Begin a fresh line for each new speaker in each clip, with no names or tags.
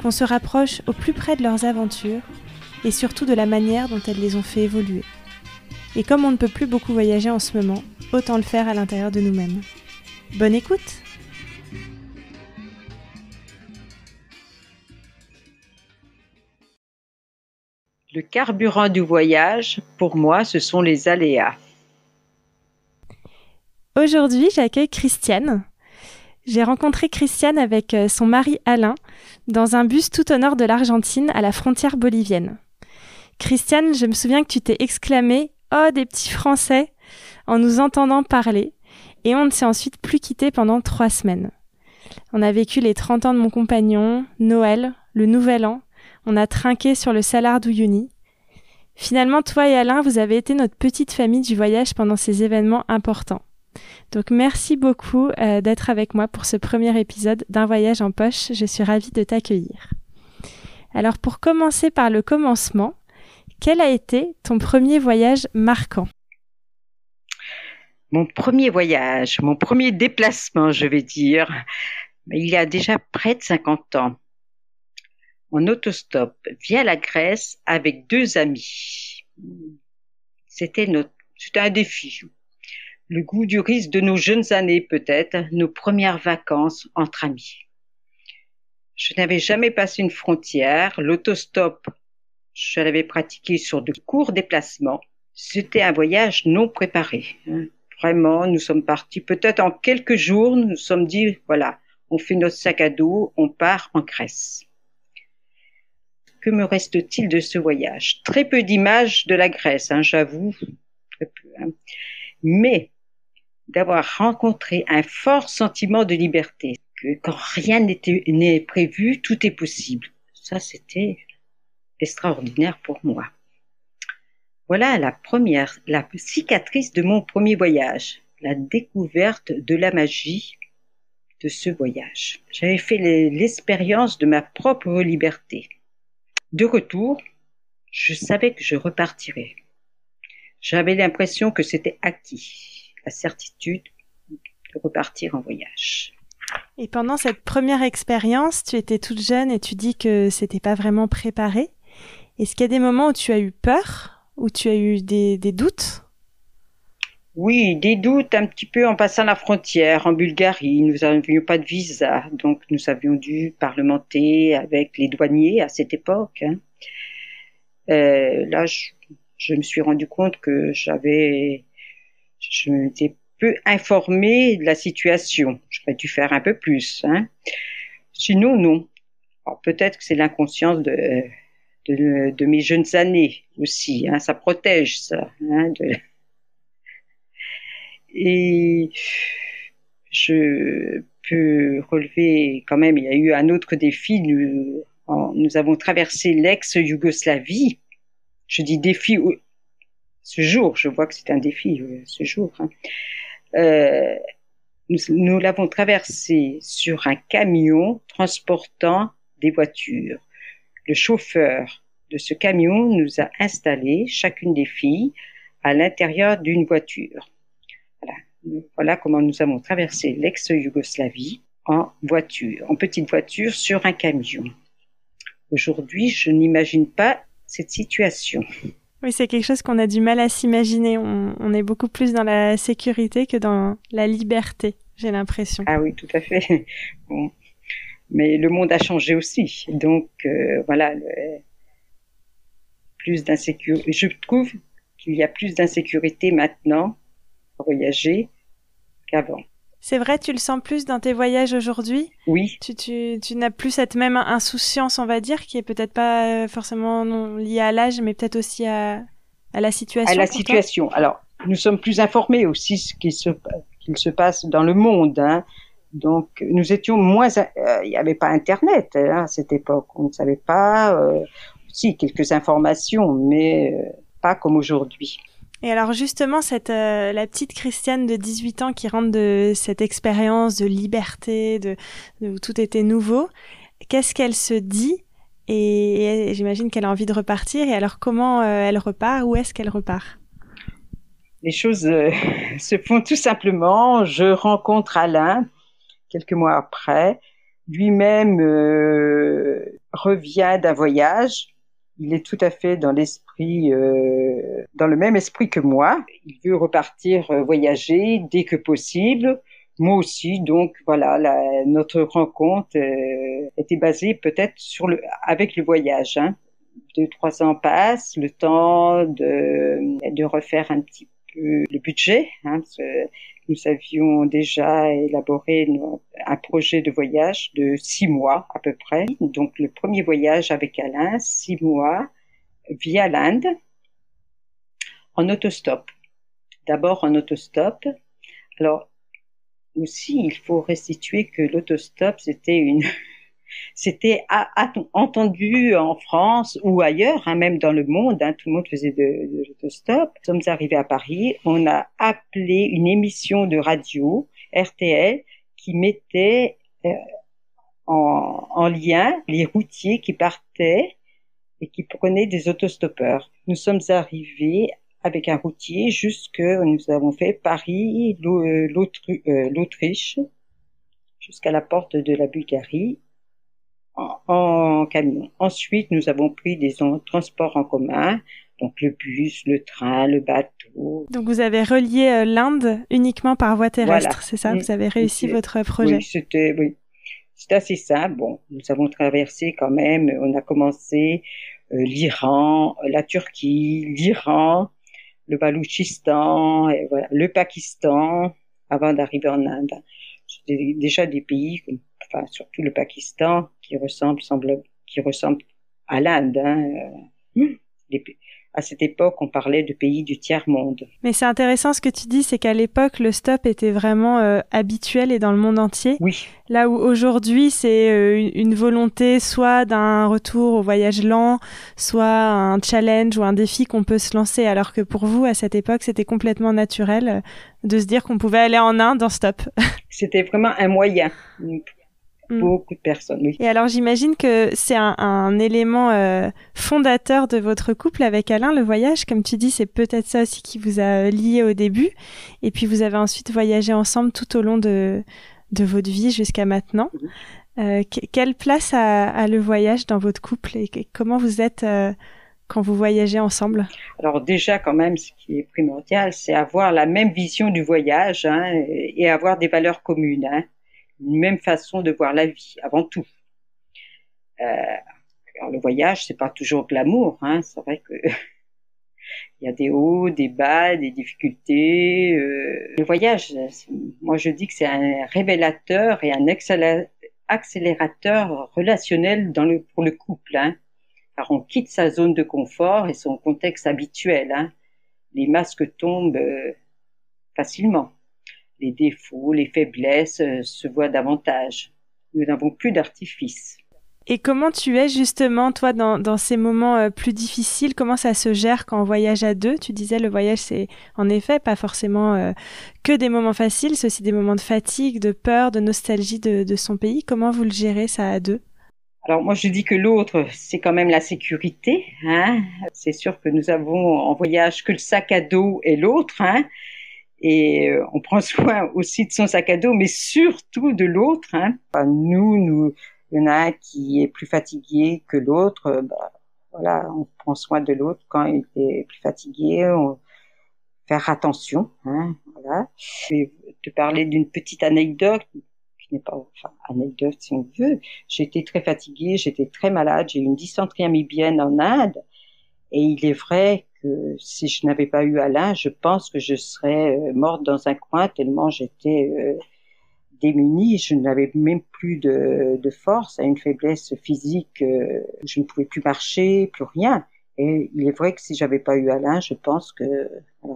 qu'on se rapproche au plus près de leurs aventures et surtout de la manière dont elles les ont fait évoluer. Et comme on ne peut plus beaucoup voyager en ce moment, autant le faire à l'intérieur de nous-mêmes. Bonne écoute
Le carburant du voyage, pour moi, ce sont les aléas.
Aujourd'hui, j'accueille Christiane. J'ai rencontré Christiane avec euh, son mari Alain dans un bus tout au nord de l'Argentine, à la frontière bolivienne. Christiane, je me souviens que tu t'es exclamé Oh, des petits Français en nous entendant parler, et on ne s'est ensuite plus quitté pendant trois semaines. On a vécu les 30 ans de mon compagnon, Noël, le Nouvel An, on a trinqué sur le Salar d'Uyuni. Finalement, toi et Alain, vous avez été notre petite famille du voyage pendant ces événements importants. Donc merci beaucoup euh, d'être avec moi pour ce premier épisode d'un voyage en poche. Je suis ravie de t'accueillir. Alors pour commencer par le commencement, quel a été ton premier voyage marquant?
Mon premier voyage, mon premier déplacement, je vais dire, il y a déjà près de 50 ans, en autostop via la Grèce avec deux amis. C'était c'était un défi. Le goût du risque de nos jeunes années peut-être, nos premières vacances entre amis. Je n'avais jamais passé une frontière, l'autostop je l'avais pratiqué sur de courts déplacements. C'était un voyage non préparé. Vraiment, nous sommes partis peut-être en quelques jours, nous nous sommes dit, voilà, on fait notre sac à dos, on part en Grèce. Que me reste-t-il de ce voyage? Très peu d'images de la Grèce, hein, j'avoue, très peu. Hein. Mais d'avoir rencontré un fort sentiment de liberté, que quand rien n'est prévu, tout est possible. Ça, c'était extraordinaire pour moi. Voilà la première, la cicatrice de mon premier voyage, la découverte de la magie de ce voyage. J'avais fait l'expérience de ma propre liberté. De retour, je savais que je repartirais. J'avais l'impression que c'était acquis, la certitude de repartir en voyage.
Et pendant cette première expérience, tu étais toute jeune et tu dis que c'était pas vraiment préparé. Est-ce qu'il y a des moments où tu as eu peur, où tu as eu des, doutes?
Oui, des doutes un petit peu en passant la frontière en Bulgarie. Nous n'avions pas de visa, donc nous avions dû parlementer avec les douaniers à cette époque. Hein. Euh, là, je, me suis rendu compte que j'avais, je m'étais peu informée de la situation. J'aurais dû faire un peu plus. Hein. Sinon, non. Peut-être que c'est l'inconscience de, de, mes jeunes années aussi. Hein, ça protège ça. Hein, Et je peux relever quand même, il y a eu un autre défi. Nous, nous avons traversé l'ex-Yougoslavie. Je dis défi ce jour, je vois que c'est un défi euh, ce jour. Hein. Euh, nous, l'avons traversé sur un camion transportant des voitures le chauffeur de ce camion nous a installés, chacune des filles, à l'intérieur d'une voiture. Voilà. comment nous avons traversé l'ex-Yougoslavie en voiture, en petite voiture sur un camion. Aujourd'hui, je n'imagine pas cette situation.
Oui, c'est quelque chose qu'on a du mal à s'imaginer. On, est beaucoup plus dans la sécurité que dans la liberté, j'ai l'impression.
Ah oui, tout à fait. mais le monde a changé aussi. Donc euh, voilà, plus d'insécurité. Je trouve qu'il y a plus d'insécurité maintenant voyager qu'avant.
C'est vrai, tu le sens plus dans tes voyages aujourd'hui
Oui.
Tu, tu, tu n'as plus cette même insouciance, on va dire, qui est peut-être pas euh, forcément non, liée à l'âge, mais peut-être aussi à, à, la situation.
À la situation. Alors, nous sommes plus informés aussi ce qui se, qu'il se passe dans le monde. Hein Donc, nous étions moins. Euh, il n'y avait pas Internet hein, à cette époque. On ne savait pas. Euh, si quelques informations, mais euh, pas comme aujourd'hui.
Et alors justement, cette la petite Christiane de 18 ans qui rentre de cette expérience de liberté, de, où tout était nouveau, qu'est-ce qu'elle se dit? Et, j'imagine qu'elle a envie de repartir. Et alors comment elle repart? Où est-ce qu'elle repart?
Les choses se font tout simplement. Je rencontre Alain quelques mois après. Lui-même euh, revient d'un voyage. Il est tout à fait dans l'esprit, euh, dans le même esprit que moi. Il veut repartir euh, voyager dès que possible. Moi aussi, donc voilà, notre rencontre était basée peut-être sur le, avec le voyage. Hein. Deux, trois ans passent, le temps de, de refaire un petit peu le budget. Hein, nous avions déjà élaboré un projet de voyage de six mois à peu près. Donc le premier voyage avec Alain, six mois, via l'Inde, en autostop. D'abord en autostop. Alors aussi, il faut restituer que l'autostop, c'était une c'était entendu en France ou ailleurs, hein, même dans le monde, hein, tout le monde faisait de, de l'autostop. Nous sommes arrivés à Paris, on a appelé une émission de radio, RTL, qui mettait euh, en, en lien les routiers qui partaient et qui prenaient des autostoppeurs. Nous sommes arrivés avec un routier jusque nous avons fait Paris, euh, l'Autriche, jusqu'à la porte de la Bulgarie en, camion. Ensuite, nous avons pris des transports en commun, donc le bus, le train, le bateau.
Donc vous avez relié euh, l'Inde uniquement par voie terrestre, c'est ça? Vous avez réussi votre projet?
Oui, c'était oui. Assez simple. Bon, nous avons traversé quand même, on a commencé euh, l'Iran, la Turquie, l'Iran, le Baloutchistan, et voilà, le Pakistan, avant d'arriver en Inde. C'était déjà des pays enfin surtout le Pakistan, qui ressemble, semble, qui ressemble à l'Inde. Hein. Euh, à cette époque, on parlait de pays du tiers-monde.
Mais c'est intéressant ce que tu dis, c'est qu'à l'époque, le stop était vraiment euh, habituel et dans le monde entier.
Oui.
Là où aujourd'hui, c'est euh, une volonté soit d'un retour au voyage lent, soit un challenge ou un défi qu'on peut se lancer, alors que pour vous, à cette époque, c'était complètement naturel de se dire qu'on pouvait aller en Inde en stop.
C'était vraiment un moyen Mm. Beaucoup de personnes, oui.
Et alors j'imagine que c'est un, élément euh, fondateur de votre couple avec Alain, le voyage. Comme tu dis, c'est peut-être ça aussi qui vous a lié au début. Et puis vous avez ensuite voyagé ensemble tout au long de, de votre vie jusqu'à maintenant. Mm-hmm. Euh, quelle place a, le voyage dans votre couple et comment vous êtes euh, quand vous voyagez ensemble?
Alors déjà quand même, ce qui est primordial, c'est avoir la même vision du voyage hein, et avoir des valeurs communes. Hein une même façon de voir la vie avant tout. Euh, alors le voyage, c'est pas toujours glamour, hein. C'est vrai que il y a des hauts, des bas, des difficultés. Euh. Le voyage, moi je dis que c'est un révélateur et un accélérateur relationnel dans le, pour le couple. Hein. Car on quitte sa zone de confort et son contexte habituel. Hein. Les masques tombent euh, facilement les défauts, les faiblesses euh, se voient davantage. Nous n'avons plus d'artifice.
Et comment tu es justement, toi, dans, ces moments euh, plus difficiles? Comment ça se gère quand on voyage à deux? Tu disais, le voyage, c'est en effet pas forcément euh, que des moments faciles, c'est aussi des moments de fatigue, de peur, de nostalgie de, son pays. Comment vous le gérez, ça, à deux?
Alors moi je dis que l'autre c'est quand même la sécurité. Hein c'est sûr que nous avons en voyage que le sac à dos et l'autre. Hein et euh, on prend soin aussi de son sac à dos, mais surtout de l'autre. Hein. nous, nous, il y en a un qui est plus fatigué que l'autre. Euh, bah, voilà, on prend soin de l'autre quand il est plus fatigué. On faire attention. Hein, voilà. Je vais te parler d'une petite anecdote qui n'est pas enfin, anecdote si on veut. J'étais très fatiguée, j'étais très malade, j'ai eu une dysenterie amibienne en Inde. Et il est vrai si je n'avais pas eu Alain, je pense que je serais euh, morte dans un coin tellement j'étais euh, démunie. Je n'avais même plus de, de, force, à une faiblesse physique. Euh, je ne pouvais plus marcher, plus rien. Et il est vrai que si j'avais pas eu Alain, je pense que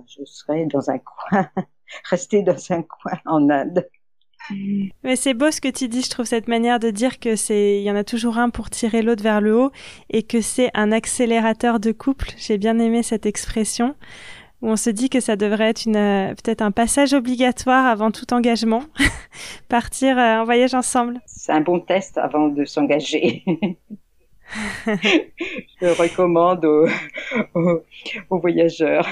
je serais dans un coin, restée dans un coin en Inde.
Mais c'est beau ce que tu dis, je trouve cette manière de dire que c'est, il y en a toujours un pour tirer l'autre vers le haut et que c'est un accélérateur de couple. J'ai bien aimé cette expression où on se dit que ça devrait être une, euh, peut-être un passage obligatoire avant tout engagement, partir euh, en voyage ensemble.
C'est un bon test avant de s'engager. Je recommande aux voyageurs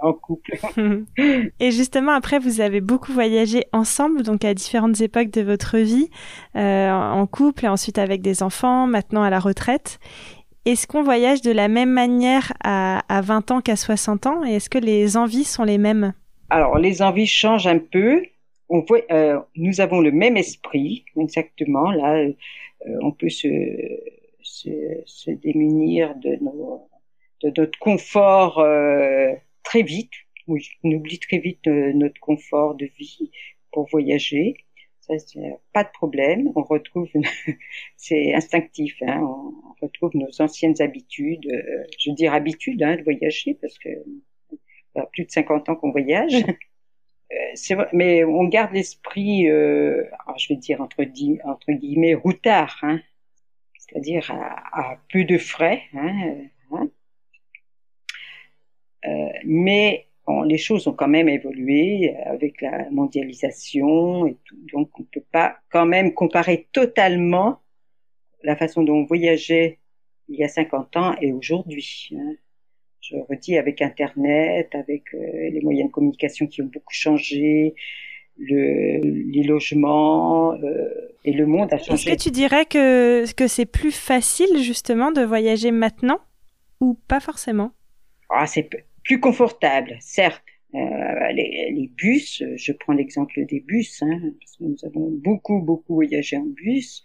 en couple.
Et justement, après, vous avez beaucoup voyagé ensemble, donc à différentes époques de votre vie, euh, en couple et ensuite avec des enfants, maintenant à la retraite. Est-ce qu'on voyage de la même manière à, à 20 ans qu'à 60 ans? Et est-ce que les envies sont les mêmes?
Alors, les envies changent un peu. On voit, euh, nous avons le même esprit, exactement. Là, euh, on peut se, se, se, démunir de, nos, de notre confort très vite. Oui, on oublie très vite euh, notre confort de vie pour voyager. Ça, pas de problème. On retrouve, c'est instinctif. Hein, on retrouve nos anciennes habitudes. Euh, je veux dire habitudes hein, de voyager parce que ça a plus de 50 ans qu'on voyage. Euh, mais on garde l'esprit, euh, je vais dire entre, guillemets, routard, hein, c'est-à-dire à, à, peu de frais. Hein. Euh, mais bon, les choses ont quand même évolué avec la mondialisation et tout, donc on ne peut pas quand même comparer totalement la façon dont on voyageait il y a 50 ans et aujourd'hui. Hein. Je redis avec Internet, avec euh, les moyens de communication qui ont beaucoup changé, le, les logements euh, et le monde a changé.
Est-ce que tu dirais que, que c'est plus facile justement de voyager maintenant ou pas forcément?
Ah, C'est plus confortable, certes. Euh, les, les, bus, je prends l'exemple des bus, hein, parce que nous avons beaucoup, beaucoup voyagé en bus.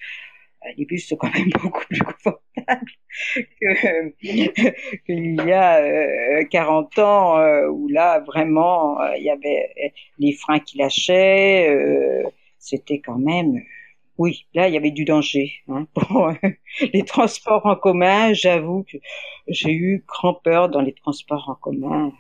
Euh, les bus sont quand même beaucoup plus confortables qu'il y a euh, 40 ans, euh, où là, vraiment, euh, il y avait les freins qui lâchaient. Euh, C'était quand même... Oui, là, il y avait du danger. Hein, pour les transports en commun, j'avoue que j'ai eu grand peur dans les transports en commun.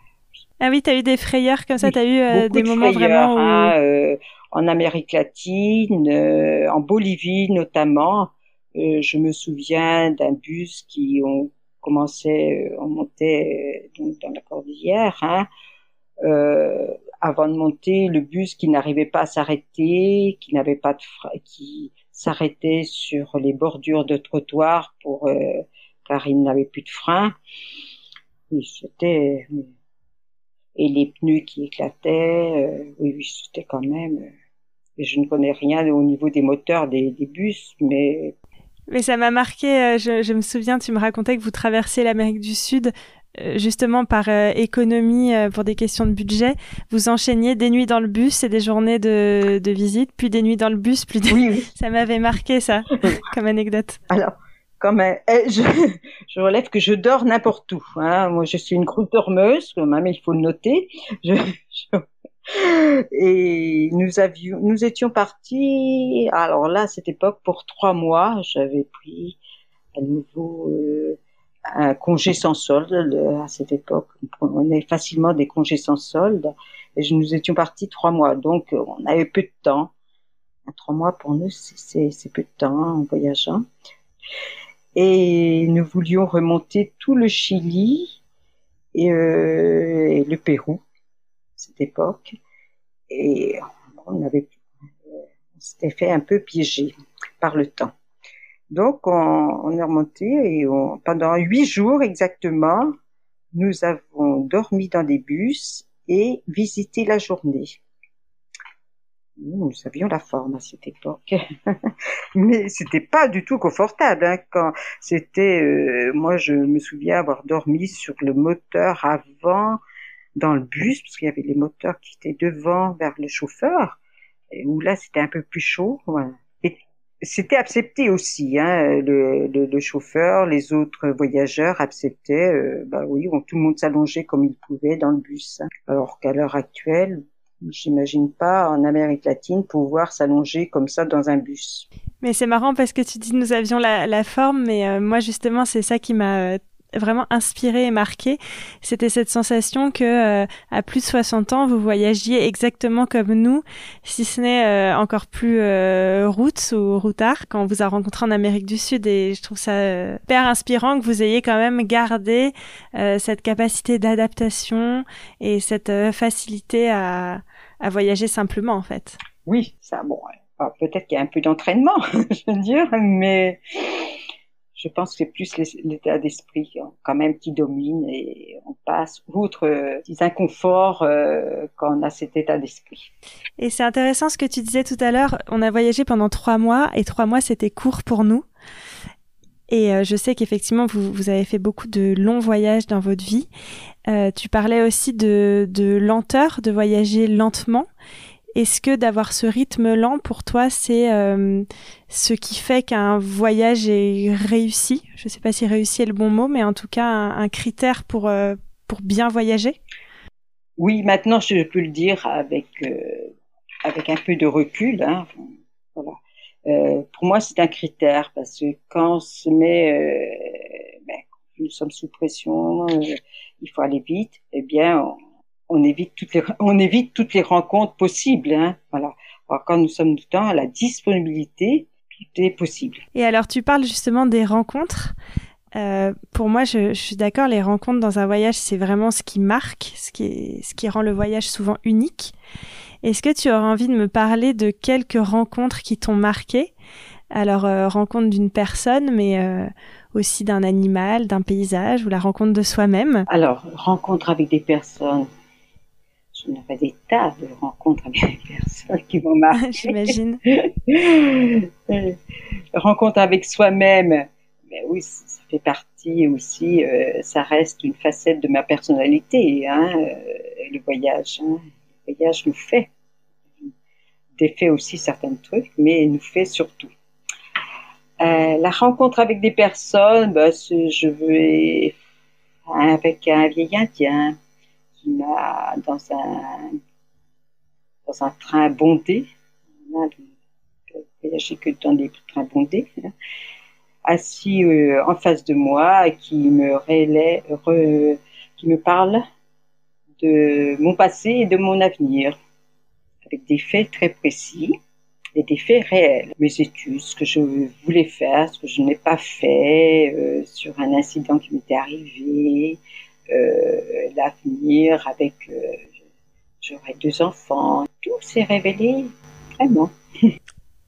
Ah oui, tu as eu des frayeurs comme ça, oui, tu as eu euh, des moments
frayeurs,
vraiment où...
hein, euh, en Amérique latine, euh, en Bolivie notamment. je me souviens d'un bus qui on commençait, on montait donc dans la cordillère. Hein, avant de monter, le bus qui n'arrivait pas à s'arrêter, qui n'avait pas de frein, qui s'arrêtait sur les bordures de trottoir pour car il n'avait plus de frein. Oui, c'était et les pneus qui éclataient. Euh, oui, oui, c'était quand même. Euh, et je ne connais rien au niveau des moteurs des, des bus, mais.
Mais ça m'a marqué. Je, je, me souviens, tu me racontais que vous traversiez l'Amérique du Sud. Justement par euh, économie pour des questions de budget, vous enchaîniez des nuits dans le bus et des journées de, de visite, puis des nuits dans le bus, plus des...
oui, oui.
ça m'avait marqué ça comme anecdote.
Alors comme eh, je, je, relève que je dors n'importe où. Hein. Moi, je suis une grosse dormeuse, quand même, il faut le noter. Je, je, et nous avions, nous étions partis. Alors là, à cette époque, pour trois mois, j'avais pris à nouveau euh, un congé sans solde. À cette époque, on prenait facilement des congés sans solde. Et nous étions partis trois mois, donc on avait peu de temps. Trois mois pour nous, c'est peu de temps en voyageant et nous voulions remonter tout le Chili et, euh, et le Pérou à cette époque et on avait on s'était fait un peu piéger par le temps. Donc on, on est remonté et on, pendant huit jours exactement, nous avons dormi dans des bus et visité la journée. Nous avions la forme à cette époque, mais c'était pas du tout confortable. Hein, quand c'était, euh, moi, je me souviens avoir dormi sur le moteur avant dans le bus, parce qu'il y avait les moteurs qui étaient devant vers le chauffeur, où là c'était un peu plus chaud. Ouais. C'était accepté aussi, hein, le, le, le, chauffeur, les autres voyageurs acceptaient. Euh, bah oui, tout le monde s'allongeait comme il pouvait dans le bus. Hein. Alors qu'à l'heure actuelle, J'imagine pas en Amérique latine pouvoir s'allonger comme ça dans un bus.
Mais c'est marrant parce que tu dis nous avions la, la forme, mais euh, moi justement c'est ça qui m'a vraiment inspiré et marqué, c'était cette sensation que euh, à plus de 60 ans, vous voyagiez exactement comme nous, si ce n'est euh, encore plus euh, route ou routard quand on vous a rencontré en Amérique du Sud. Et je trouve ça euh, hyper inspirant que vous ayez quand même gardé cette capacité d'adaptation et cette facilité à, à voyager simplement en fait.
Oui, ça bon, peut-être qu'il y a un peu d'entraînement, je veux dire, mais je pense que c'est plus l'état d'esprit quand même qui domine et on passe outre euh, des inconforts euh, quand on a cet état d'esprit.
Et c'est intéressant ce que tu disais tout à l'heure. On a voyagé pendant trois mois et trois mois c'était court pour nous. Et euh, je sais qu'effectivement, vous, avez fait beaucoup de longs voyages dans votre vie. Tu parlais aussi de lenteur, de voyager lentement. Est-ce que d'avoir ce rythme lent pour toi, c'est euh, ce qui fait qu'un voyage est réussi? Je ne sais pas si réussi est le bon mot, mais en tout cas un, critère pour, euh, pour bien voyager?
Oui, maintenant je peux le dire avec, euh, avec un peu de recul. Hein. Pour moi, c'est un critère parce que quand on se met, ben, nous sommes sous pression, il faut aller vite, eh bien, on évite toutes les, on évite toutes les rencontres possibles. Hein, voilà. Alors, quand nous sommes tout le temps à la disponibilité, tout est possible.
Et alors, tu parles justement des rencontres. Euh, pour moi, je, je suis d'accord, les rencontres dans un voyage, c'est vraiment ce qui marque, ce qui, est, ce qui rend le voyage souvent unique. Est-ce que tu aurais envie de me parler de quelques rencontres qui t'ont marqué? Alors, euh, rencontre d'une personne, mais euh, aussi d'un animal, d'un paysage ou la rencontre de soi-même?
Alors, rencontre avec des personnes je n'avais des tas de rencontres avec des personnes qui m'ont marqué.
J'imagine.
rencontre avec soi-même, mais oui, ça fait partie aussi, euh, ça reste une facette de ma personnalité, hein, euh, le voyage. Hein. Le voyage nous fait, défait aussi certains trucs, mais nous fait surtout. Euh, la rencontre avec des personnes, bah, je vais avec un vieil Indien, qui m'a dans un dans un train bondé, voyagé que dans des trains bondés, hein, assis euh, en face de moi qui me relais, qui me parle de mon passé et de mon avenir, avec des faits très précis et des faits réels. Mes études, ce que je voulais faire, ce que je n'ai pas fait, euh, sur un incident qui m'était arrivé, l'avenir avec euh, j'aurai deux enfants. Tout s'est révélé vraiment.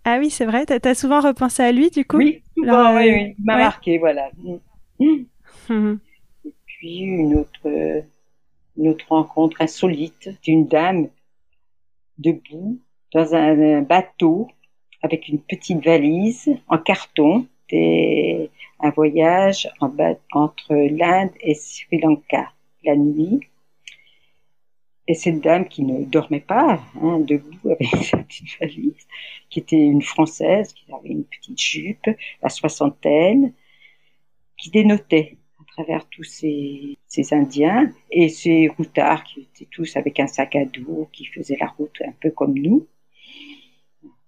Ah oui, c'est vrai. T'as as souvent repensé à lui, du coup?
Oui, souvent, oui, oui. Il m'a marqué, voilà. Mhm. Et puis une autre, une autre rencontre insolite d'une dame debout dans un, bateau avec une petite valise en carton. C'était un voyage en entre l'Inde et Sri Lanka la nuit. Et cette dame qui ne dormait pas, hein, debout avec sa petite valise, qui était une Française, qui avait une petite jupe, la soixantaine, qui dénotait à travers tous ces, ces Indiens et ces routards qui étaient tous avec un sac à dos, qui faisaient la route un peu comme nous.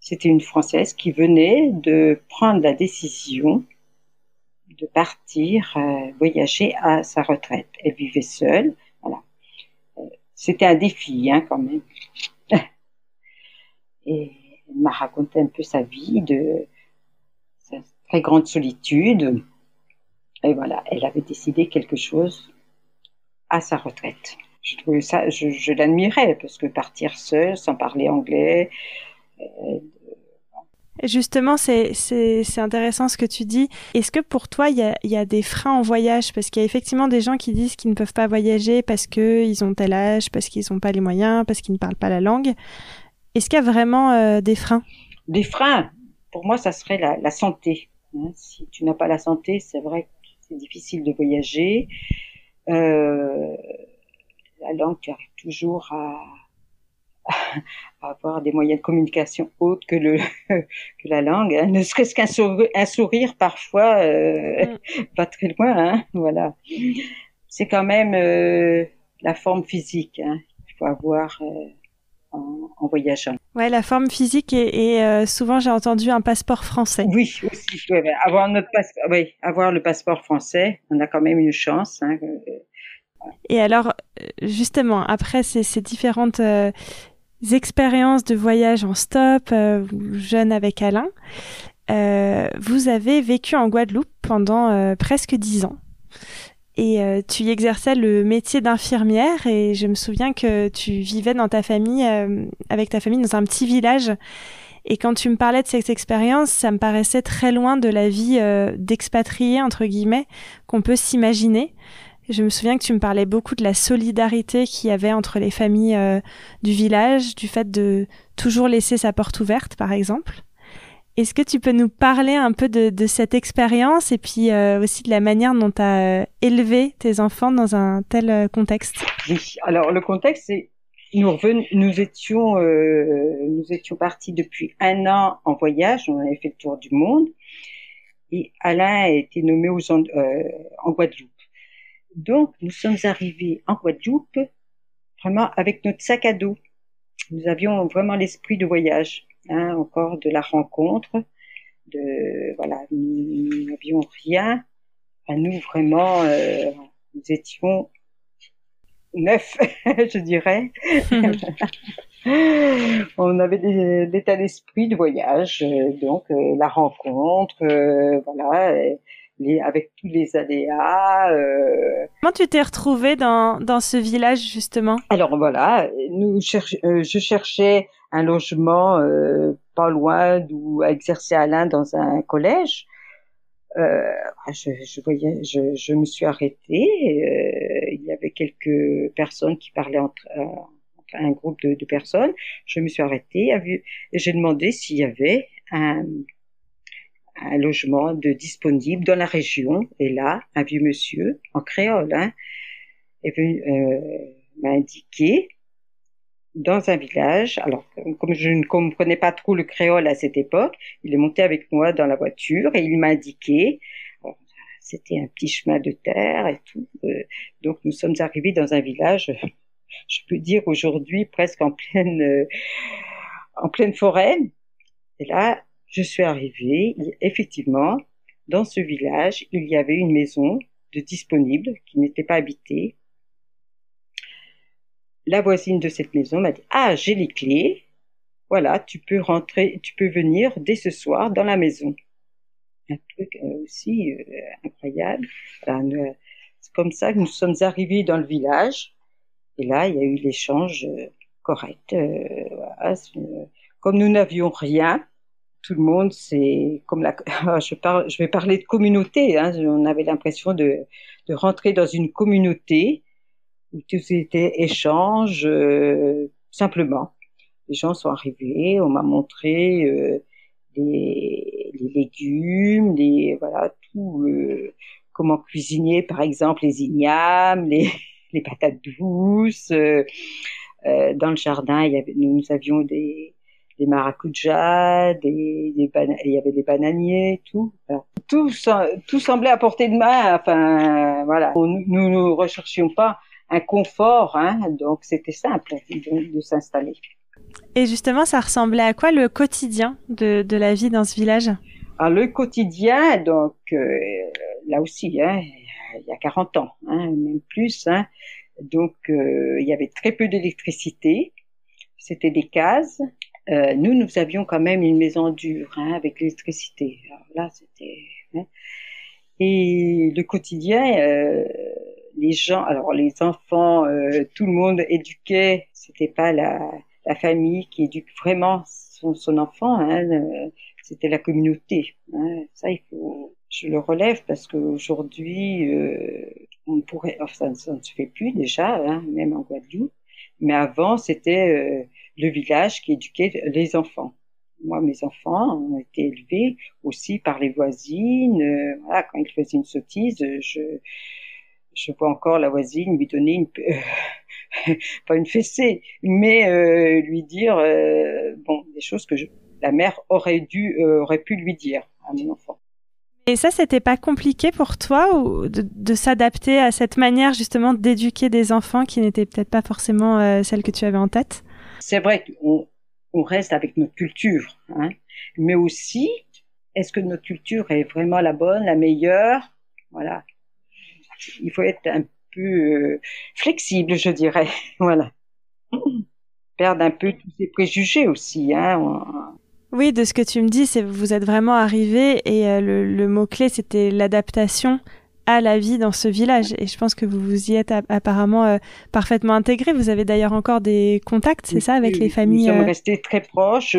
C'était une Française qui venait de prendre la décision de partir euh, voyager à sa retraite. Elle vivait seule, voilà. Euh, c'était un défi, hein, quand même. Et elle m'a raconté un peu sa vie de sa très grande solitude. Et voilà, elle avait décidé quelque chose à sa retraite. Je trouvais ça, je, l'admirais parce que partir seule, sans parler anglais, euh,
Justement, c'est intéressant ce que tu dis. Est-ce que pour toi, il y a, y a, des freins en voyage? Parce qu'il y a effectivement des gens qui disent qu'ils ne peuvent pas voyager parce qu'ils ont tel âge, parce qu'ils n'ont pas les moyens, parce qu'ils ne parlent pas la langue. Est-ce qu'il y a vraiment euh, des freins?
Des freins? Pour moi, ça serait la, la santé. Hein. si tu n'as pas la santé, c'est vrai que c'est difficile de voyager. Euh, la langue, tu arrives toujours à avoir des moyens de communication autres que le que la langue, hein. ne serait-ce qu'un sourire, un sourire parfois euh, mm. pas très loin, hein, voilà. C'est quand même euh, la forme physique. Hein. Il faut avoir euh, en, voyageant.
Ouais, la forme physique et, souvent j'ai entendu un passeport français.
Oui, aussi. avoir notre oui, avoir le passeport français, on a quand même une chance. Hein,
et alors, justement, après ces, ces différentes expériences de voyage en stop, jeune avec Alain, vous avez vécu en Guadeloupe pendant presque dix ans. Et euh, tu y exerçais le métier d'infirmière et je me souviens que tu vivais dans ta famille euh, avec ta famille dans un petit village. Et quand tu me parlais de cette expérience ça me paraissait très loin de la vie euh, d'expatrié entre guillemets qu'on peut s'imaginer je me souviens que tu me parlais beaucoup de la solidarité qu'il y avait entre les familles du village du fait de toujours laisser sa porte ouverte par exemple. Est-ce que tu peux nous parler un peu de, cette expérience et puis euh, aussi de la manière dont tu as euh, élevé tes enfants dans un tel euh, contexte?
Oui, alors le contexte, c'est nous, nous étions nous étions partis depuis un an en voyage, on avait fait le tour du monde. Et Alain a été nommé aux, en Guadeloupe. Donc nous sommes arrivés en Guadeloupe vraiment avec notre sac à dos. Nous avions vraiment l'esprit de voyage hein, encore de la rencontre, de voilà, nous n'avions rien à nous vraiment, euh, nous étions neufs, je dirais. on avait l'état d'esprit de voyage, euh, donc euh, la rencontre, voilà, les, avec tous les aléas.
Comment tu t'es retrouvé dans, dans ce village justement?
Alors voilà, nous je cherchais un logement euh, pas loin d'où exerçait Alain dans un collège. Euh, je, je, voyais, je, je, me suis arrêtée. Euh, il y avait quelques personnes qui parlaient entre, euh, un groupe de, de, personnes. Je me suis arrêtée j'ai demandé s'il y avait un, un logement de disponible dans la région. Et là, un vieux monsieur en créole hein, est venu euh, m'a indiqué dans un village. Alors, comme je ne comprenais pas trop le créole à cette époque, il est monté avec moi dans la voiture et il m'a indiqué. C'était un petit chemin de terre et tout. Euh, donc, nous sommes arrivés dans un village, je peux dire aujourd'hui presque en pleine, euh, en pleine forêt. Et là, je suis arrivée. Effectivement, dans ce village, il y avait une maison de disponible qui n'était pas habitée. La voisine de cette maison m'a dit ah j'ai les clés. Voilà tu peux rentrer tu peux venir dès ce soir dans la maison un truc euh, aussi euh, incroyable. C'est comme ça que nous sommes arrivés dans le village. Et là il y a eu l'échange euh, correct comme nous n'avions rien tout le monde c'est comme la je parle je vais parler de communauté hein, on avait l'impression de de rentrer dans une communauté où tout était échange euh, simplement. Les gens sont arrivés, on m'a montré euh, les, les, légumes, les voilà tout, euh, comment cuisiner par exemple les ignames, les, les patates douces. Euh, euh, dans le jardin, il y avait, nous, avions des, des maracujas, des, des il y avait des bananiers, tout. Tout, tout semblait à portée de main. Enfin, voilà. Nous, ne recherchions pas un confort, hein, donc c'était simple de, s'installer.
Et justement, ça ressemblait à quoi le quotidien de, de la vie dans ce village?
Ah, Le quotidien, donc euh, là aussi, hein, il y a 40 ans, hein, même plus. Hein, donc euh, il y avait très peu d'électricité, c'était des cases. Euh, nous, nous avions quand même une maison dure hein, avec l'électricité. Alors là, c'était... Hein. Et le quotidien, euh, les gens, alors les enfants, euh, tout le monde éduquait. C'était pas la, la famille qui éduque vraiment son, son enfant. Hein, euh, c'était la communauté. Hein. Ça, il faut, je le relève parce qu'aujourd'hui, euh, on pourrait, enfin, ça, ne se fait plus déjà, hein, même en Guadeloupe. Mais avant, c'était le village qui éduquait les enfants. Moi, mes enfants ont été élevés aussi par les voisines. Euh, voilà, quand ils faisaient une sottise, je je vois encore la voisine lui donner une pas une fessée, mais euh, lui dire euh, bon des choses que la mère aurait dû euh, aurait pu lui dire à mon enfant.
Et ça, c'était pas compliqué pour toi ou de, de s'adapter à cette manière justement d'éduquer des enfants qui n'étaient peut-être pas forcément celle que tu avais en tête?
C'est vrai qu'on on reste avec notre culture, hein, mais aussi, est-ce que notre culture est vraiment la bonne, la meilleure? Voilà. Il faut être un peu euh, flexible, je dirais. voilà. Perdre un peu tous ces préjugés aussi. Hein.
Oui, de ce que tu me dis, c'est vous êtes vraiment arrivé et euh, le, mot-clé, c'était l'adaptation à la vie dans ce village. Et je pense que vous vous y êtes apparemment euh, parfaitement intégré. Vous avez d'ailleurs encore des contacts, c'est ça, avec les familles
Nous sommes restés très proches.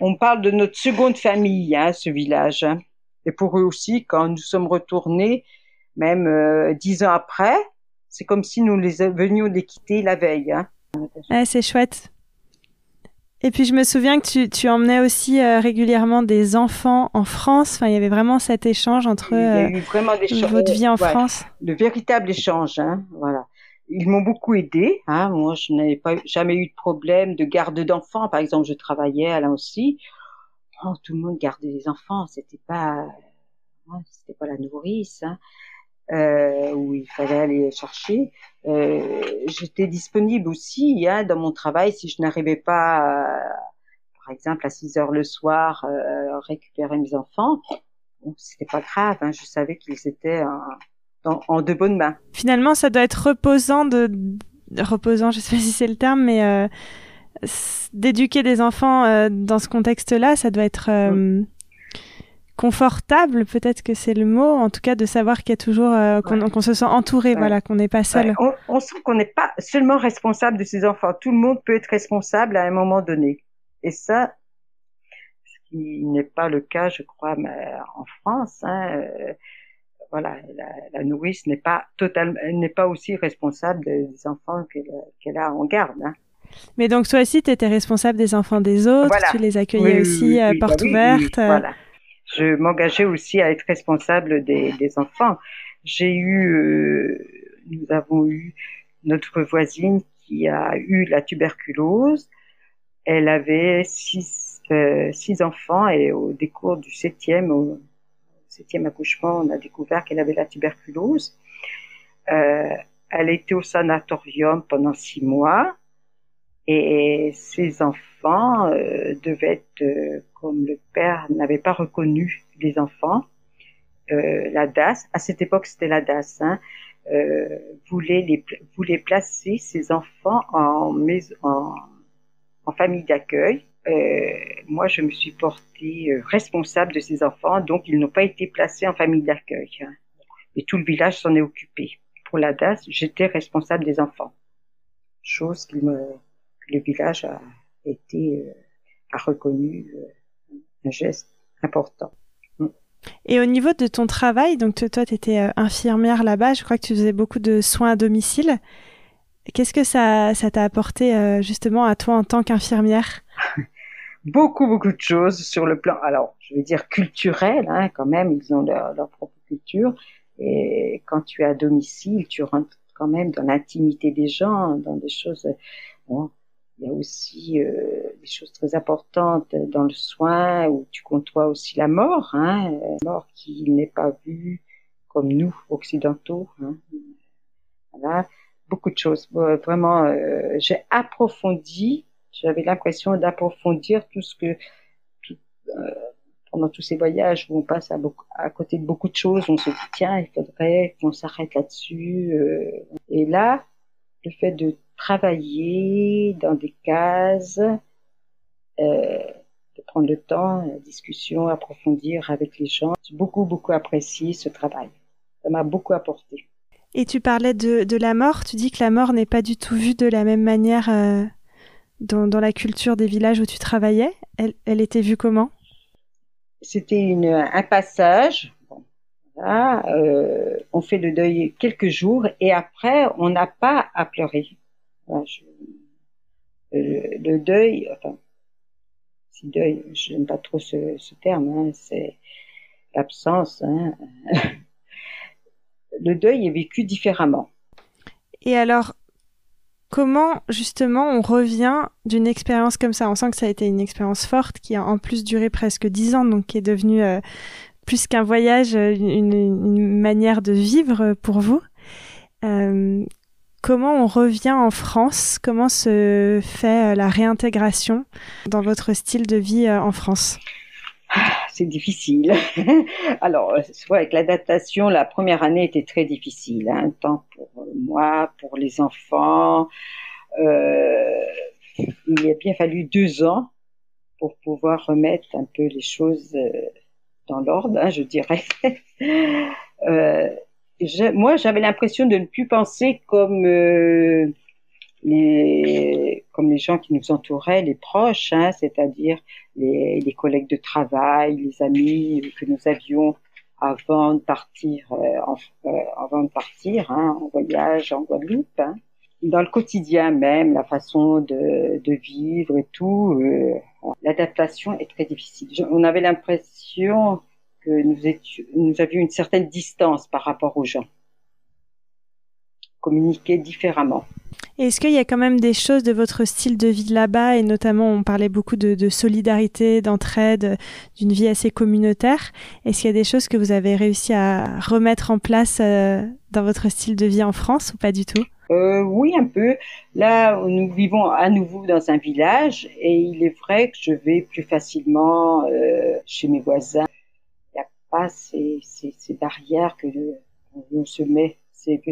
On parle de notre seconde famille, hein, ce village. Hein. Et pour eux aussi, quand nous sommes retournés, même euh, dix ans après, c'est comme si nous les venions les quitter la veille. Hein.
c'est chouette. Et puis je me souviens que tu, tu emmenais aussi euh, régulièrement des enfants en France. Enfin, il y avait vraiment cet échange entre euh, votre vie en France.
Le véritable échange, hein, voilà. Ils m'ont beaucoup aidé. Hein. Moi, je n'avais pas jamais eu de problème de garde d'enfants. Par exemple, je travaillais là aussi. Oh, tout le monde gardait des enfants. C'était pas, c'était pas la nourrice. Hein euh, où il fallait aller chercher. Euh, J'étais disponible aussi hein, dans mon travail si je n'arrivais pas, euh, par exemple, à 6 heures le soir, euh, récupérer mes enfants. Bon, C'était pas grave, hein, je savais qu'ils étaient en, en, de bonnes mains.
Finalement, ça doit être reposant de, reposant, je sais pas si c'est le terme, mais euh, d'éduquer des enfants euh, dans ce contexte-là, ça doit être confortable, peut-être que c'est le mot, en tout cas de savoir qu'il y a toujours euh, qu'on se sent entouré, voilà, qu'on n'est pas seul.
On, sent qu'on n'est pas seulement responsable de ses enfants. Tout le monde peut être responsable à un moment donné. Et ça, ce qui n'est pas le cas, je crois, en France. Hein, euh, voilà, la, nourrice n'est pas totalement, n'est pas aussi responsable des enfants qu'elle a en garde. Hein.
Mais donc toi aussi, tu étais responsable des enfants des autres, tu les accueillais aussi à porte bah ouverte.
Voilà je m'engageais aussi à être responsable des, des enfants. J'ai eu, euh, nous avons eu notre voisine qui a eu la tuberculose. Elle avait six, euh, six enfants et au décours du septième, au septième accouchement, on a découvert qu'elle avait la tuberculose. Euh, elle était au sanatorium pendant six mois et ses enfants euh, devaient être, euh, comme le père n'avait pas reconnu les enfants, euh, la DAS, à cette époque c'était la DAS, hein, euh, voulait, les, voulait placer ses enfants en, maison, en, famille d'accueil. Euh, moi, je me suis portée responsable de ces enfants, donc ils n'ont pas été placés en famille d'accueil. Hein. Et tout le village s'en est occupé. Pour la DAS, j'étais responsable des enfants. Chose qui me, le village a été euh, a reconnu euh, un geste important.
Et au niveau de ton travail, donc toi, tu étais euh, infirmière là-bas, je crois que tu faisais beaucoup de soins à domicile. Qu'est-ce que ça, ça t'a apporté justement à toi en tant qu'infirmière?
Beaucoup, beaucoup de choses sur le plan, alors je vais dire culturel, hein, quand même, ils ont leur, leur, propre culture. Et quand tu es à domicile, tu rentres quand même dans l'intimité des gens, dans des choses. Bon, il y a aussi euh, des choses très importantes dans le soin où tu côtoies aussi la mort, hein, la mort qui n'est pas vue comme nous occidentaux. Hein. Voilà, beaucoup de choses. Vraiment, euh, j'ai approfondi. J'avais l'impression d'approfondir tout ce que euh, pendant tous ces voyages où on passe à, à côté de beaucoup de choses, on se dit tiens, il faudrait qu'on s'arrête là-dessus. Euh. et là, le fait de travailler dans des cases, euh, de prendre le temps, la discussion, approfondir avec les gens. J'ai beaucoup, beaucoup apprécié ce travail. Ça m'a beaucoup apporté.
Et tu parlais de, de, la mort. Tu dis que la mort n'est pas du tout vue de la même manière euh, dans, dans, la culture des villages où tu travaillais. Elle, elle était vue comment?
C'était un passage. Bon, euh, on fait le deuil quelques jours et après, on n'a pas à pleurer. Euh, le deuil, enfin, si deuil, je n'aime pas trop ce, ce terme, hein, c'est l'absence. Hein. le deuil est vécu différemment.
Et alors, comment justement on revient d'une expérience comme ça? On sent que ça a été une expérience forte qui a en plus duré presque dix ans, donc qui est devenue euh, plus qu'un voyage, une, manière de vivre pour vous. Euh, comment on revient en France? Comment se fait la réintégration dans votre style de vie en France?
C'est difficile. Alors, avec l'adaptation, la première année était très difficile, hein, tant pour moi, pour les enfants. Euh, il a bien fallu deux ans pour pouvoir remettre un peu les choses euh, dans l'ordre, hein, je dirais. euh, moi, j'avais l'impression de ne plus penser comme euh, les comme les gens qui nous entouraient, les proches, hein, c'est-à-dire les, les, collègues de travail, les amis que nous avions avant de partir, euh, en, euh, avant de partir hein, en voyage en Guadeloupe. Hein. Dans le quotidien même, la façon de, de vivre et tout, euh, l'adaptation est très difficile. on avait l'impression que nous, étions, nous avions une certaine distance par rapport aux gens, communiquer différemment.
Est-ce qu'il y a quand même des choses de votre style de vie là-bas, et notamment on parlait beaucoup de, solidarité, d'entraide, d'une vie assez communautaire. Est-ce qu'il y a des choses que vous avez réussi à remettre en place euh, dans votre style de vie en France ou pas du tout?
Euh, Oui, un peu. Là, nous vivons à nouveau dans un village et il est vrai que je vais plus facilement euh, chez mes voisins. Pas ces, ces, ces barrières que l'on se met. C'est que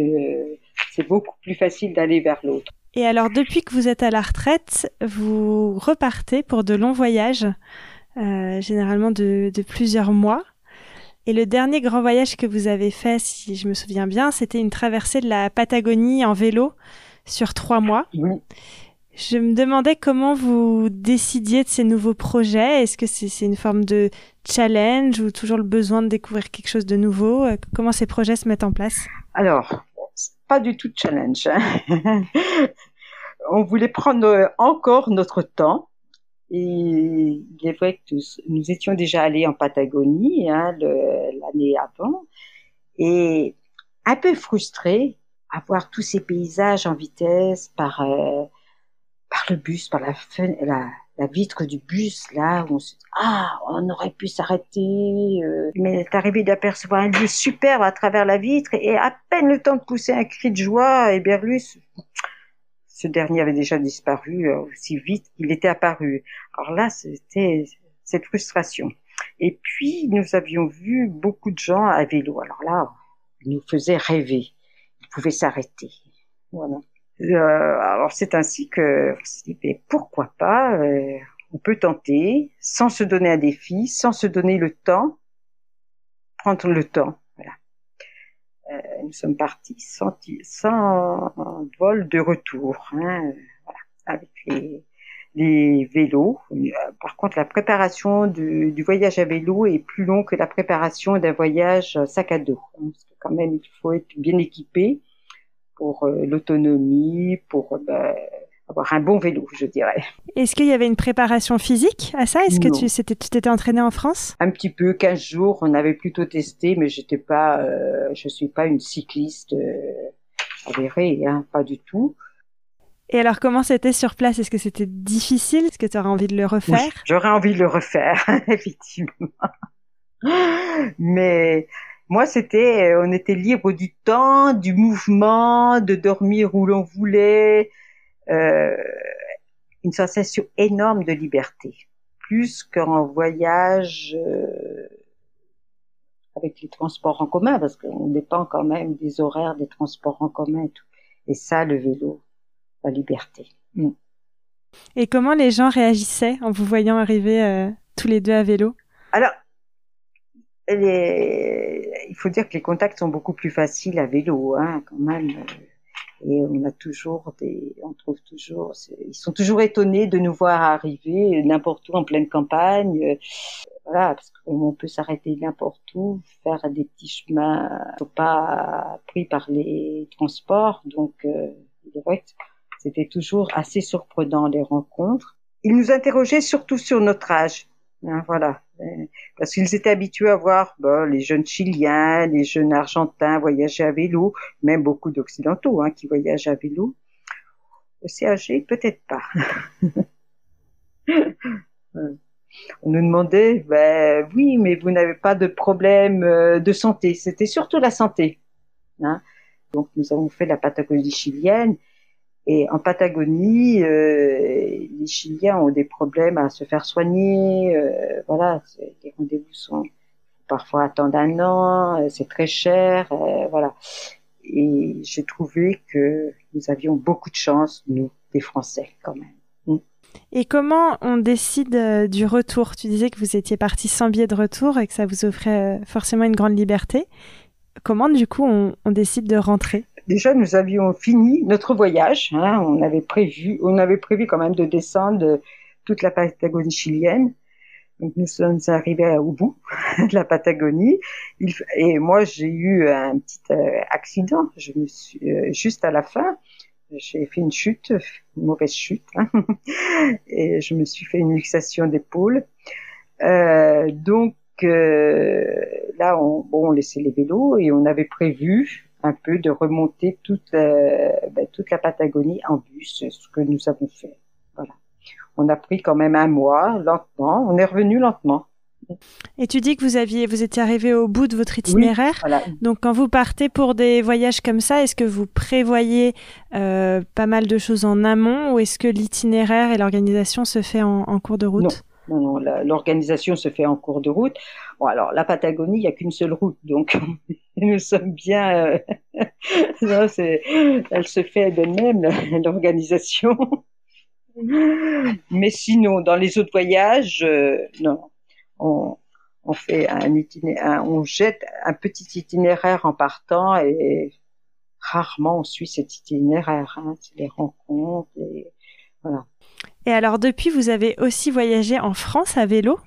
c'est beaucoup plus facile d'aller vers l'autre.
Et alors, depuis que vous êtes à la retraite, vous repartez pour de longs voyages, euh, généralement de, plusieurs mois. Et le dernier grand voyage que vous avez fait, si je me souviens bien, c'était une traversée de la Patagonie en vélo sur trois mois.
Oui.
Je me demandais comment vous décidiez de ces nouveaux projets. Est-ce que c'est une forme de challenge ou toujours le besoin de découvrir quelque chose de nouveau? Comment ces projets se mettent en place?
Alors, pas du tout challenge. On voulait prendre encore notre temps. Et il est vrai que nous étions déjà allés en Patagonie hein, l'année avant. Et un peu frustrés à voir tous ces paysages en vitesse par, euh, par le bus, par la, la, la vitre du bus là où on se dit ah on aurait pu s'arrêter euh. mais est arrivé d'apercevoir un lieu superbe à travers la vitre et à peine le temps de pousser un cri de joie et Berlus ce dernier avait déjà disparu euh, aussi vite qu'il était apparu. Alors là c'était cette frustration. Et puis nous avions vu beaucoup de gens à vélo. Alors là ils nous faisaient rêver. Ils pouvaient s'arrêter. Voilà alors c'est ainsi que mais pourquoi pas euh, On peut tenter sans se donner un défi, sans se donner le temps, prendre le temps. Voilà. Euh, nous sommes partis sans, sans vol de retour, hein, voilà, avec les, les vélos. Par contre, la préparation du, du, voyage à vélo est plus long que la préparation d'un voyage sac à dos. Hein, parce que quand même, il faut être bien équipé pour euh, l'autonomie, pour euh, bah, avoir un bon vélo, je dirais.
Est-ce qu'il y avait une préparation physique à ça? Est-ce que tu t'étais entraîné en France?
Un petit peu, 15 jours, on avait plutôt testé, mais j'étais pas, euh, je suis pas une cycliste euh, avérée, hein, pas du tout.
Et alors, comment c'était sur place? Est-ce que c'était difficile? Est-ce que tu aurais envie de le refaire?
J'aurais envie de le refaire, effectivement. Mais moi, c'était, euh, on était libre du temps, du mouvement, de dormir où l'on voulait, euh, une sensation énorme de liberté, plus qu'en voyage euh, avec les transports en commun, parce qu'on dépend quand même des horaires des transports en commun et tout. Et ça, le vélo, la liberté. Mm.
Et comment les gens réagissaient en vous voyant arriver euh, tous les deux à vélo?
Alors, les... il faut dire que les contacts sont beaucoup plus faciles à vélo, hein, quand même. Et on a toujours des, on trouve toujours, ils sont toujours étonnés de nous voir arriver n'importe où en pleine campagne. Voilà, parce qu'on peut s'arrêter n'importe où, faire des petits chemins, pas pris par les transports. Donc, euh, c'était toujours assez surprenant les rencontres. Ils nous interrogeaient surtout sur notre âge. Hein, voilà. Parce qu'ils étaient habitués à voir les jeunes Chiliens, les jeunes Argentins voyager à vélo, même beaucoup d'Occidentaux hein, qui voyagent à vélo. Aussi âgés, peut-être pas. On nous demandait, ben oui, mais vous n'avez pas de problème euh, de santé. C'était surtout la santé. Hein. Donc nous avons fait la Patagonie chilienne. Et en Patagonie, euh, les Chiliens ont des problèmes à se faire soigner. Euh, voilà, les rendez-vous sont parfois attendre un an, euh, c'est très cher, voilà. Et j'ai trouvé que nous avions beaucoup de chance, nous, des Français, quand même. Mm.
Et comment on décide du retour? Tu disais que vous étiez parti sans billet de retour et que ça vous offrait forcément une grande liberté. Comment, du coup, on décide de rentrer?
Déjà nous avions fini notre voyage. Hein, on avait prévu, on avait prévu quand même de descendre toute la Patagonie chilienne. Donc nous sommes arrivés au bout de la Patagonie. et moi j'ai eu un petit euh, accident. Je me suis euh, juste à la fin, j'ai fait une chute, une mauvaise chute, hein, et je me suis fait une luxation d'épaule. Euh, donc là, on, bon, on laissait les vélos et on avait prévu un peu de remonter toute, euh, ben, toute la Patagonie en bus, ce que nous avons fait. Voilà. On a pris quand même un mois, lentement. On est revenu lentement.
Et tu dis que vous aviez, vous étiez arrivé au bout de votre itinéraire. Donc, quand vous partez pour des voyages comme ça, est-ce que vous prévoyez euh, pas mal de choses en amont ou est-ce que l'itinéraire et l'organisation se fait en, en cours de route?
Non, non, non l'organisation se fait en cours de route. Bon, alors la Patagonie, il n'y a qu'une seule route, donc nous sommes bien. Euh, elle se fait d'elle-même l'organisation. Mais sinon, dans les autres voyages, euh, non, on, on fait un itinéraire, on jette un petit itinéraire en partant et rarement on suit cet itinéraire. Hein, c'est les rencontres, et voilà.
Et alors depuis, vous avez aussi voyagé en France à vélo?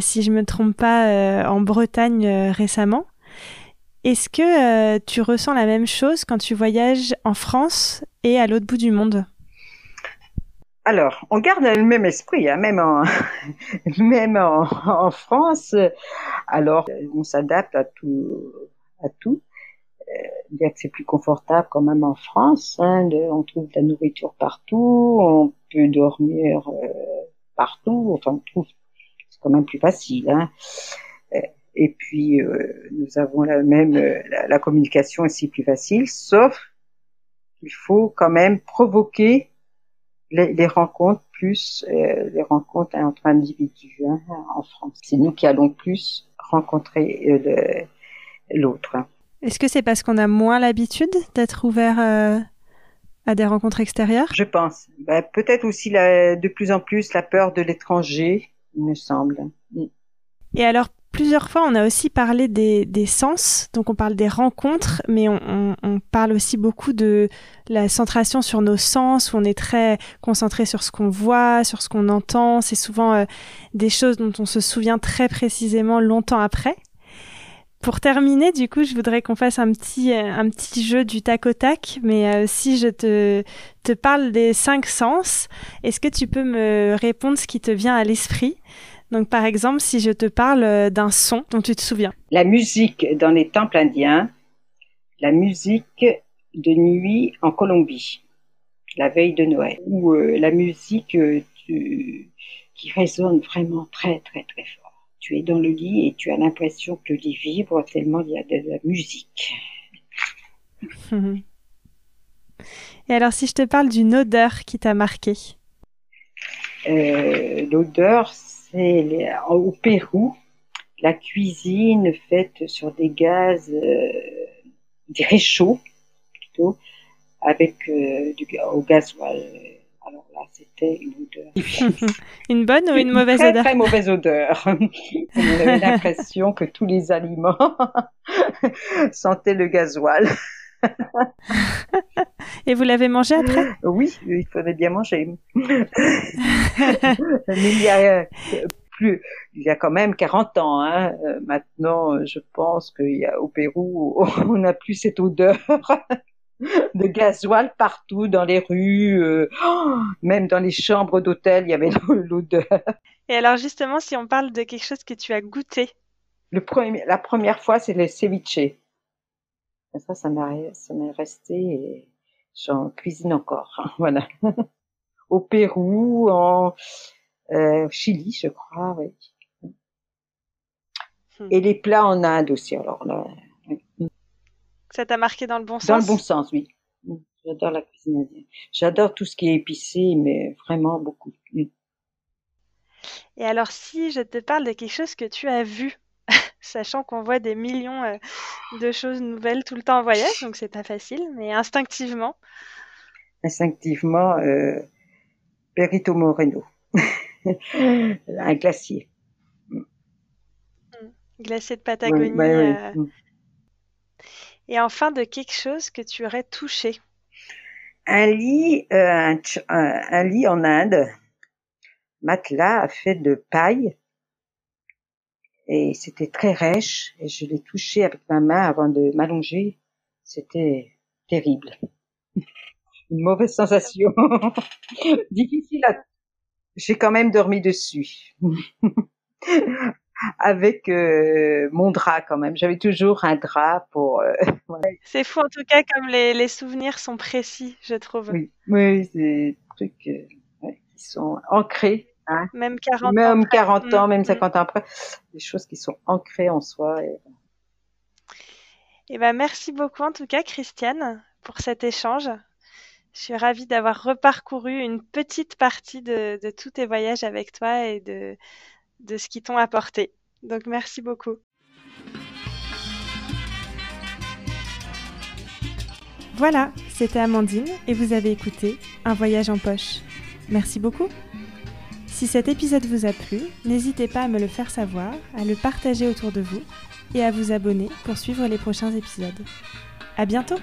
Si je me trompe pas, euh, en Bretagne euh, récemment. Est-ce que tu ressens la même chose quand tu voyages en France et à l'autre bout du monde?
Alors, on garde le même esprit, hein, même en France. Alors, on s'adapte à tout, à tout. Euh, c'est plus confortable quand même en France. Hein, on trouve de la nourriture partout, on peut dormir partout. Enfin, on trouve quand même plus facile. Hein. Euh, et puis euh, nous avons la même euh, la, communication aussi plus facile, sauf qu'il faut quand même provoquer les, rencontres plus les rencontres entre individus hein, en France. C'est nous qui allons plus rencontrer l'autre. Hein.
Est-ce que c'est parce qu'on a moins l'habitude d'être ouvert à des rencontres extérieures?
Je pense. Ben, peut-être aussi la, de plus en plus la peur de l'étranger il me semble.
Et alors, plusieurs fois, on a aussi parlé des, sens, donc on parle des rencontres, mais on, parle aussi beaucoup de la centration sur nos sens, où on est très concentré sur ce qu'on voit, sur ce qu'on entend. C'est souvent euh, des choses dont on se souvient très précisément longtemps après. Pour terminer, du coup, je voudrais qu'on fasse un petit, euh, un petit jeu du tac au tac. Mais euh, si je te, te parle des cinq sens, est-ce que tu peux me répondre ce qui te vient à l'esprit? Donc, par exemple, si je te parle euh, d'un son dont tu te souviens.
La musique dans les temples indiens, la musique de nuit en Colombie, la veille de Noël, ou la musique qui résonne vraiment très, très, très fort tu es dans le lit et tu as l'impression que le lit vibre tellement il y a de la musique.
Et alors, si je te parle d'une odeur qui t'a marqué?
Euh, L'odeur, c'est au Pérou, la cuisine faite sur des gaz, euh, des réchauds plutôt, avec euh, du, au gasoil alors là, c'était une odeur.
une bonne ou une mauvaise
très,
odeur
Très mauvaise odeur. On avait l'impression que tous les aliments sentaient le gasoil.
Et vous l'avez mangé après?
Oui, il fallait bien manger. Mais il y a plus, il y a quand même 40 ans. Hein. Maintenant, je pense qu'au Pérou, on n'a plus cette odeur de gasoil partout dans les rues, euh, même dans les chambres d'hôtel, il y avait l'odeur.
Et alors justement, si on parle de quelque chose que tu as goûté
le premier, La première fois, c'est le ceviche. Ça, ça m'est resté et j'en cuisine encore. Hein, voilà. Au Pérou, en euh, Chili, je crois, oui. Hmm. Et les plats en Inde aussi, alors là.
Ça t'a marqué dans le bon sens
Dans le bon sens, oui. J'adore la cuisine indienne. J'adore tout ce qui est épicé, mais vraiment beaucoup.
Et alors, si je te parle de quelque chose que tu as vu, sachant qu'on voit des millions euh, de choses nouvelles tout le temps en voyage, donc c'est pas facile, mais instinctivement.
Instinctivement, euh, Perito Moreno, un glacier.
Hmm. Glacier de Patagonie. Euh. Et enfin, de quelque chose que tu aurais touché.
Un lit, un lit en Inde matelas fait de paille et c'était très rêche et je l'ai touché avec ma main avant de m'allonger. C'était terrible. Une mauvaise sensation. Difficile à... J'ai quand même dormi dessus. avec euh, mon drap quand même. J'avais toujours un drap pour. Euh,
c'est fou en tout cas comme les, les, souvenirs sont précis, je trouve.
Oui, oui c'est des trucs euh, qui sont ancrés
Hein? même 40
même ans. 40 ans, même 50 mm, mm. ans après. Des choses qui sont ancrées en soi. Et...
Eh ben, merci beaucoup en tout cas, Christiane, pour cet échange. Je suis ravie d'avoir reparcouru une petite partie de, de, tous tes voyages avec toi et de, de ce qu'ils t'ont apporté. Donc merci beaucoup. Voilà, c'était Amandine et vous avez écouté Un voyage en poche. Merci beaucoup. Si cet épisode vous a plu, n'hésitez pas à me le faire savoir, à le partager autour de vous et à vous abonner pour suivre les prochains épisodes. À bientôt!